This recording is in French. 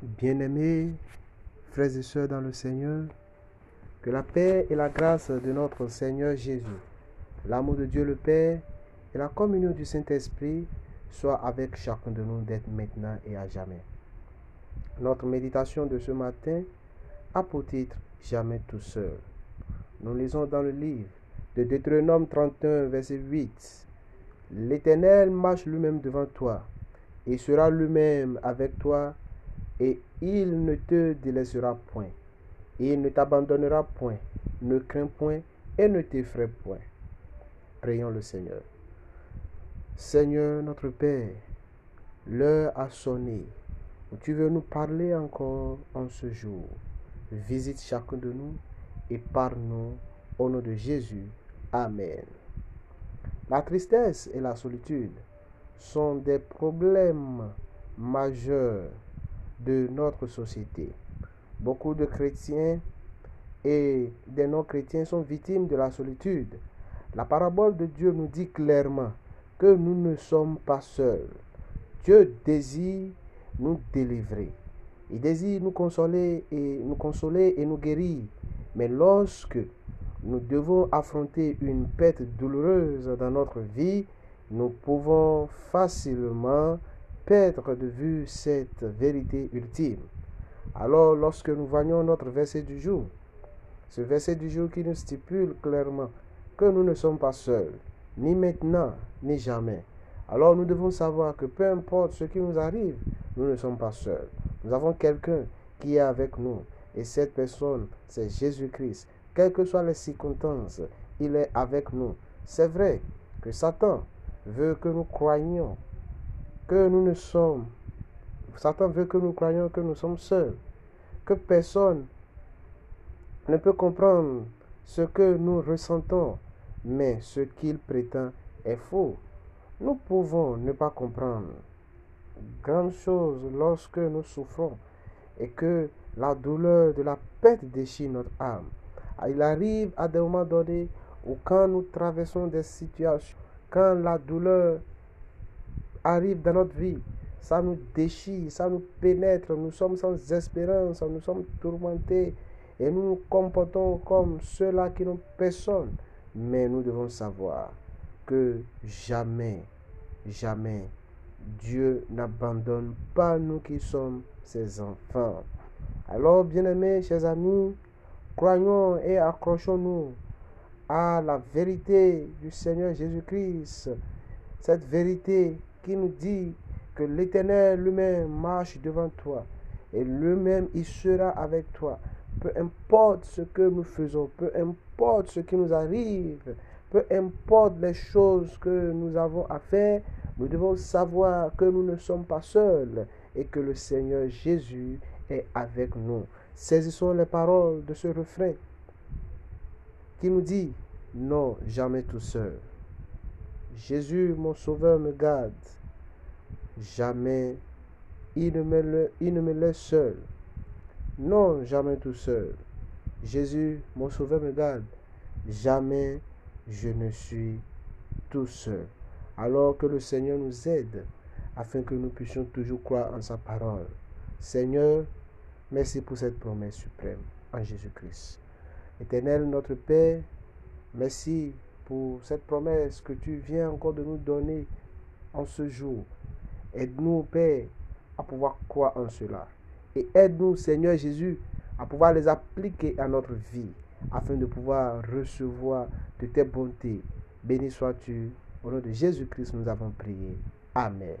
Bien-aimés, frères et sœurs dans le Seigneur, que la paix et la grâce de notre Seigneur Jésus, l'amour de Dieu le Père et la communion du Saint-Esprit soient avec chacun de nous d'être maintenant et à jamais. Notre méditation de ce matin a pour titre Jamais tout seul. Nous lisons dans le livre de Deutéronome 31, verset 8. L'Éternel marche lui-même devant toi et sera lui-même avec toi, et il ne te délaissera point. Il ne t'abandonnera point, ne crains point et ne t'effraie point. Prions le Seigneur. Seigneur notre Père, l'heure a sonné. Tu veux nous parler encore en ce jour. Visite chacun de nous et parle-nous au nom de Jésus. Amen. La tristesse et la solitude sont des problèmes majeurs de notre société. Beaucoup de chrétiens et des non-chrétiens sont victimes de la solitude. La parabole de Dieu nous dit clairement que nous ne sommes pas seuls. Dieu désire nous délivrer. Il désire nous consoler et nous consoler et nous guérir. Mais lorsque nous devons affronter une perte douloureuse dans notre vie, nous pouvons facilement perdre de vue cette vérité ultime. Alors lorsque nous voyons notre verset du jour, ce verset du jour qui nous stipule clairement que nous ne sommes pas seuls, ni maintenant, ni jamais. Alors nous devons savoir que peu importe ce qui nous arrive, nous ne sommes pas seuls. Nous avons quelqu'un qui est avec nous. Et cette personne, c'est Jésus-Christ. Quelles que soient les circonstances, il est avec nous. C'est vrai que Satan veut que nous croyions que nous ne sommes. Satan veut que nous croyions que nous sommes seuls. Que personne ne peut comprendre ce que nous ressentons. Mais ce qu'il prétend est faux. Nous pouvons ne pas comprendre grande chose lorsque nous souffrons et que la douleur de la perte déchire notre âme. Il arrive à des moments donnés où quand nous traversons des situations, quand la douleur arrive dans notre vie, ça nous déchire, ça nous pénètre, nous sommes sans espérance, nous sommes tourmentés et nous nous comportons comme ceux-là qui n'ont personne. Mais nous devons savoir que jamais, jamais, Dieu n'abandonne pas nous qui sommes ses enfants. Alors, bien-aimés, chers amis, croyons et accrochons-nous à la vérité du Seigneur Jésus-Christ. Cette vérité qui nous dit que l'Éternel lui-même marche devant toi et lui-même il sera avec toi. Peu importe ce que nous faisons, peu importe ce qui nous arrive, peu importe les choses que nous avons à faire, nous devons savoir que nous ne sommes pas seuls et que le Seigneur Jésus est avec nous. Saisissons les paroles de ce refrain qui nous dit, non, jamais tout seul. Jésus, mon sauveur, me garde. Jamais il ne me, laisse seul. Non, jamais tout seul. Jésus, mon sauveur, me garde. Jamais je ne suis tout seul. Alors que le Seigneur nous aide afin que nous puissions toujours croire en sa parole. Seigneur, merci pour cette promesse suprême en Jésus-Christ. Éternel notre Père, merci pour cette promesse que tu viens encore de nous donner en ce jour. Aide-nous, Père, à pouvoir croire en cela. Et aide-nous, Seigneur Jésus, à pouvoir les appliquer à notre vie, afin de pouvoir recevoir de tes bontés. Béni sois-tu. Au nom de Jésus-Christ, nous avons prié. Amen.